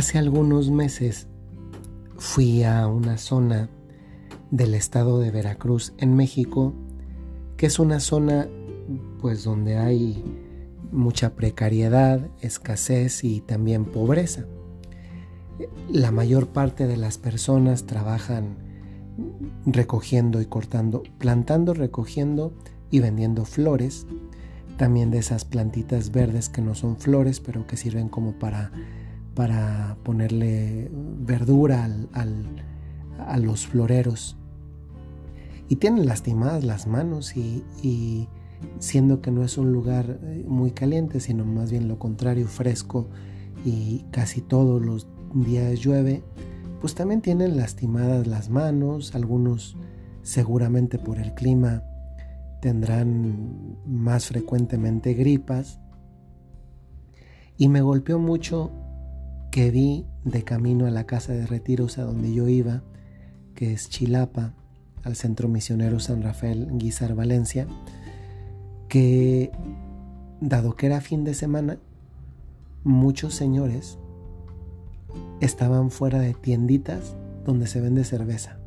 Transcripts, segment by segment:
Hace algunos meses fui a una zona del estado de Veracruz en México, que es una zona pues donde hay mucha precariedad, escasez y también pobreza. La mayor parte de las personas trabajan recogiendo y cortando, plantando, recogiendo y vendiendo flores, también de esas plantitas verdes que no son flores, pero que sirven como para, para ponerle verdura a los floreros. Y tienen lastimadas las manos y, y siendo que no es un lugar eh, muy caliente, sino más bien lo contrario, fresco y casi todos los días llueve, pues también tienen lastimadas las manos, algunos seguramente por el clima tendrán más frecuentemente gripas. Y me golpeó mucho que vi de camino a la casa de retiros a donde yo iba, que es Chilapa, al Centro Misionero San Rafael Guizar Valencia, que dado que era fin de semana, muchos señores estaban fuera de tienditas donde se vende cerveza.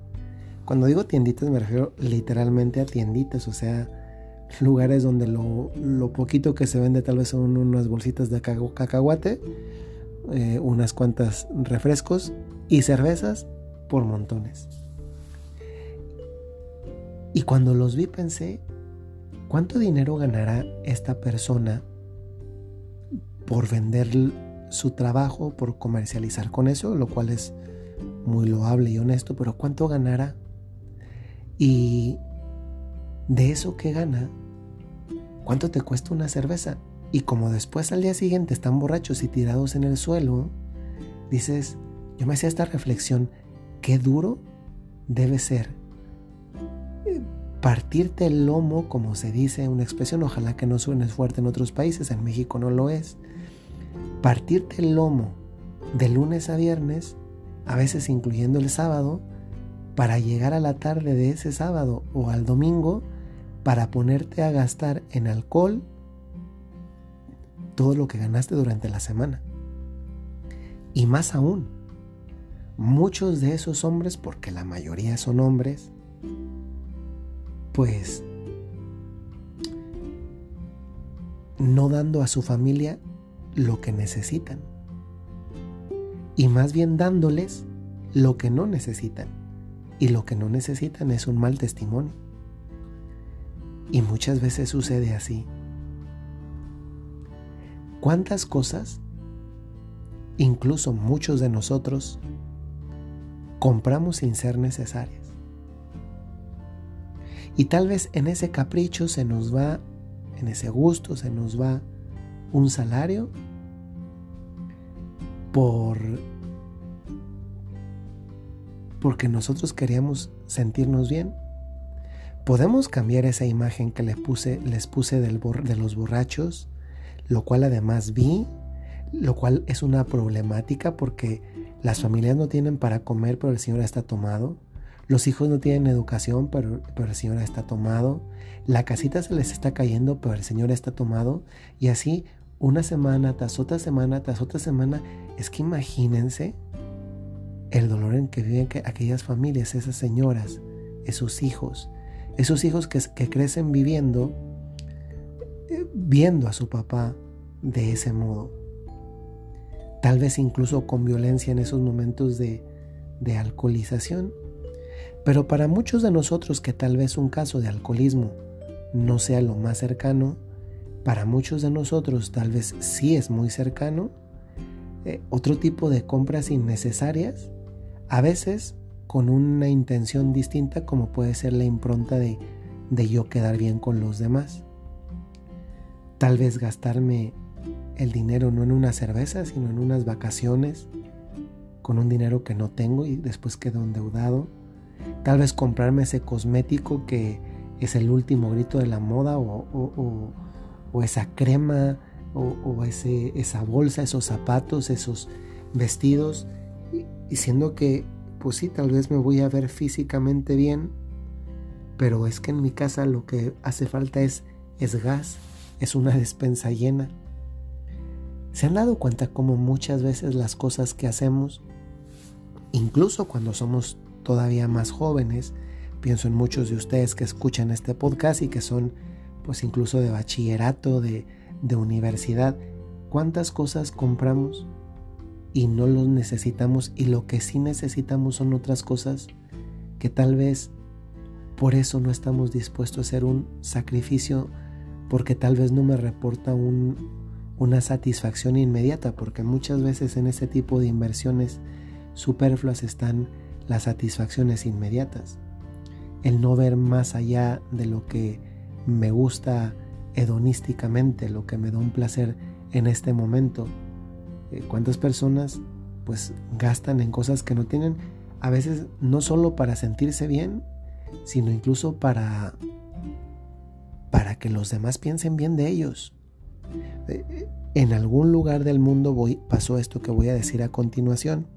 Cuando digo tienditas me refiero literalmente a tienditas, o sea, lugares donde lo, poquito que se vende tal vez son unas bolsitas de cacahuate, eh, unas cuantas refrescos y cervezas por montones. Y cuando los vi pensé, ¿cuánto dinero ganará esta persona por vender su trabajo, por comercializar con eso? Lo cual es muy loable y honesto, pero ¿cuánto ganará? Y de eso que gana, ¿cuánto te cuesta una cerveza? Y como después al día siguiente están borrachos y tirados en el suelo, dices, yo me hacía esta reflexión, qué duro debe ser partirte el lomo, como se dice una expresión, ojalá que no suene fuerte en otros países, en México no lo es, partirte el lomo de lunes a viernes, a veces incluyendo el sábado, para llegar a la tarde de ese sábado o al domingo para ponerte a gastar en alcohol todo lo que ganaste durante la semana. Y más aún, muchos de esos hombres, porque la mayoría son hombres, pues no dando a su familia lo que necesitan y más bien dándoles lo que no necesitan. Y lo que no necesitan es un mal testimonio. Y muchas veces sucede así. ¿Cuántas cosas, incluso muchos de nosotros, compramos sin ser necesarias? Y tal vez en ese capricho se nos va, en ese gusto se nos va un salario por porque nosotros queríamos sentirnos bien. Podemos cambiar esa imagen que les puse, les puse del de los borrachos, lo cual además vi, lo cual es una problemática porque las familias no tienen para comer, pero el Señor está tomado. Los hijos no tienen educación, pero, el Señor está tomado. La casita se les está cayendo, pero el Señor está tomado. Y así, una semana tras otra semana tras otra semana. Es que imagínense el dolor en que viven aquellas familias, esas señoras, esos hijos. Esos hijos que, crecen viviendo, viendo a su papá de ese modo. Tal vez incluso con violencia en esos momentos de, de alcoholización pero para muchos de nosotros que tal vez un caso de alcoholismo no sea lo más cercano, para muchos de nosotros tal vez sí es muy cercano, eh, otro tipo de compras innecesarias, a veces con una intención distinta como puede ser la impronta de, de yo quedar bien con los demás. Tal vez gastarme el dinero no en una cerveza, sino en unas vacaciones, con un dinero que no tengo y después quedo endeudado. Tal vez comprarme ese cosmético que es el último grito de la moda o, esa crema o, ese, esa bolsa, esos zapatos, esos vestidos, diciendo que pues sí, tal vez me voy a ver físicamente bien, pero es que en mi casa lo que hace falta es, es gas, es una despensa llena. ¿Se han dado cuenta cómo muchas veces las cosas que hacemos, incluso cuando somos todavía más jóvenes, pienso en muchos de ustedes que escuchan este podcast y que son pues incluso de bachillerato, de, de universidad, cuántas cosas compramos y no los necesitamos y lo que sí necesitamos son otras cosas que tal vez por eso no estamos dispuestos a hacer un sacrificio porque tal vez no me reporta una satisfacción inmediata porque muchas veces en ese tipo de inversiones superfluas están las satisfacciones inmediatas el no ver más allá de lo que me gusta hedonísticamente, lo que me da un placer en este momento. Eh, ¿Cuántas personas pues gastan en cosas que no tienen? A veces no solo para sentirse bien, sino incluso para para que los demás piensen bien de ellos. Eh, en algún lugar del mundo voy, pasó esto que voy a decir a continuación.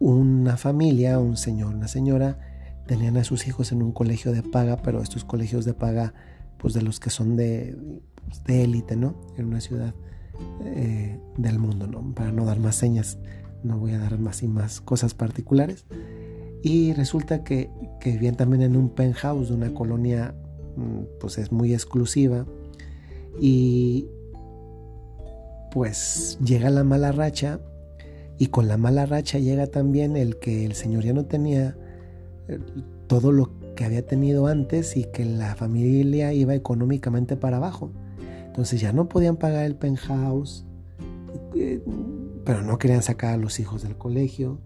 Una familia, un señor, una señora, tenían a sus hijos en un colegio de paga, pero estos colegios de paga, pues de los que son de pues, élite, ¿no? En una ciudad eh, del mundo, ¿no? Para no dar más señas, no voy a dar más y más cosas particulares. Y resulta que, que vivían también en un penthouse de una colonia, pues es muy exclusiva. Y pues llega la mala racha y con la mala racha llega también el que el señor ya no tenía todo lo que había tenido antes y que la familia iba económicamente para abajo. Entonces ya no podían pagar el penthouse, eh, pero no querían sacar a los hijos del colegio.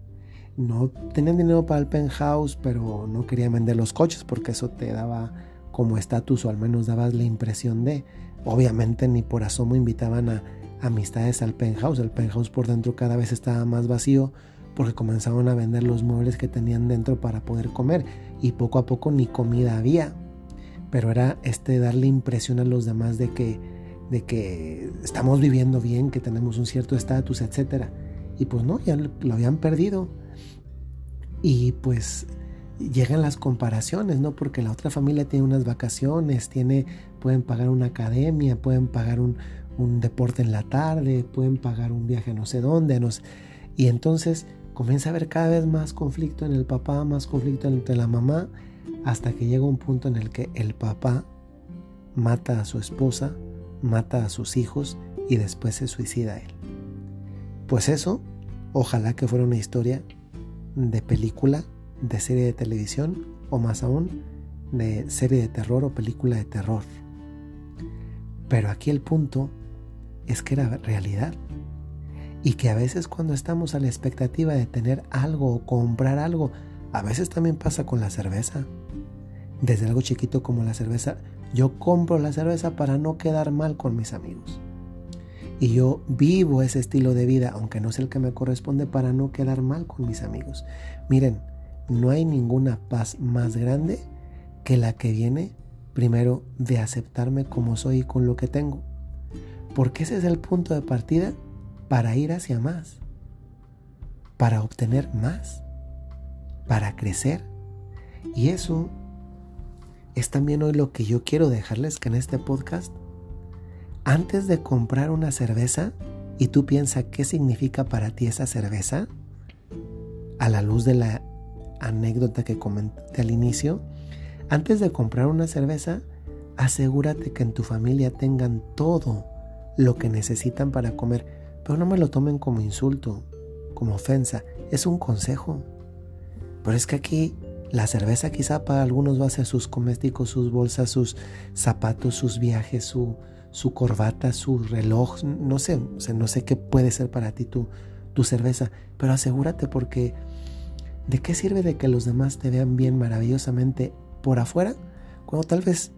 No tenían dinero para el penthouse, pero no querían vender los coches porque eso te daba como estatus o al menos dabas la impresión de. Obviamente ni por asomo invitaban a amistades al penthouse. El penthouse por dentro cada vez estaba más vacío porque comenzaban a vender los muebles que tenían dentro para poder comer y poco a poco ni comida había. Pero era este darle impresión a los demás de que, de que estamos viviendo bien, que tenemos un cierto estatus, etc. Y pues no, ya lo habían perdido. Y pues llegan las comparaciones, ¿no? Porque la otra familia tiene unas vacaciones, tiene, pueden pagar una academia, pueden pagar un, un deporte en la tarde, pueden pagar un viaje no sé dónde, no. Y entonces comienza a haber cada vez más conflicto en el papá, más conflicto entre la mamá, hasta que llega un punto en el que el papá mata a su esposa, mata a sus hijos y después se suicida él. Pues eso, ojalá que fuera una historia de película, de serie de televisión o más aún de serie de terror o película de terror. Pero aquí el punto es que era realidad y que a veces cuando estamos a la expectativa de tener algo o comprar algo, a veces también pasa con la cerveza. Desde algo chiquito como la cerveza, yo compro la cerveza para no quedar mal con mis amigos. Y yo vivo ese estilo de vida, aunque no es el que me corresponde, para no quedar mal con mis amigos. Miren, no hay ninguna paz más grande que la que viene primero de aceptarme como soy y con lo que tengo. Porque ese es el punto de partida para ir hacia más, para obtener más, para crecer. Y eso es también hoy lo que yo quiero dejarles que en este podcast, antes de comprar una cerveza, y tú piensas qué significa para ti esa cerveza, a la luz de la anécdota que comenté al inicio, antes de comprar una cerveza, asegúrate que en tu familia tengan todo lo que necesitan para comer pero no me lo tomen como insulto, como ofensa, es un consejo. Pero es que aquí la cerveza quizá para algunos va a ser sus comésticos, sus bolsas, sus zapatos, sus viajes, su, su corbata, su reloj, no sé, no sé qué puede ser para ti tu, tu cerveza, pero asegúrate porque ¿de qué sirve de que los demás te vean bien maravillosamente por afuera cuando tal vez,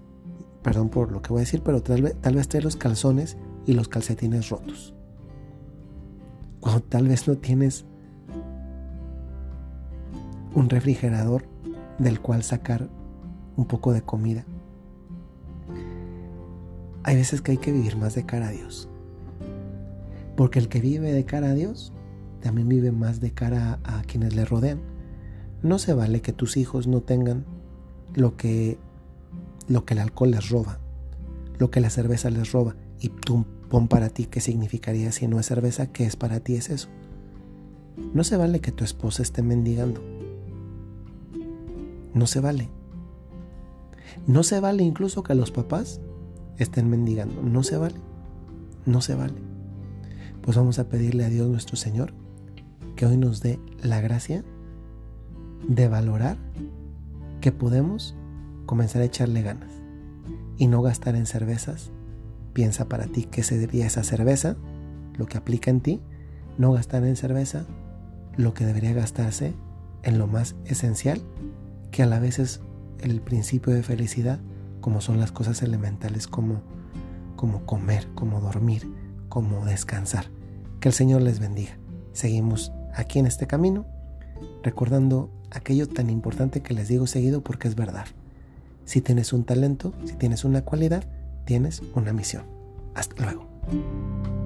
perdón por lo que voy a decir, pero tal vez, tal vez trae los calzones y los calcetines rotos? cuando tal vez no tienes un refrigerador del cual sacar un poco de comida. Hay veces que hay que vivir más de cara a Dios. Porque el que vive de cara a Dios también vive más de cara a quienes le rodean. No se vale que tus hijos no tengan lo que lo que el alcohol les roba, lo que la cerveza les roba y tú Pon para ti qué significaría si no es cerveza, qué es para ti es eso. No se vale que tu esposa esté mendigando. No se vale. No se vale incluso que los papás estén mendigando. No se vale. No se vale. Pues vamos a pedirle a Dios nuestro Señor que hoy nos dé la gracia de valorar que podemos comenzar a echarle ganas y no gastar en cervezas. Piensa para ti qué sería esa cerveza, lo que aplica en ti, no gastar en cerveza, lo que debería gastarse en lo más esencial, que a la vez es el principio de felicidad, como son las cosas elementales como, como comer, como dormir, como descansar. Que el Señor les bendiga. Seguimos aquí en este camino, recordando aquello tan importante que les digo seguido porque es verdad. Si tienes un talento, si tienes una cualidad, tienes una misión. Hasta luego.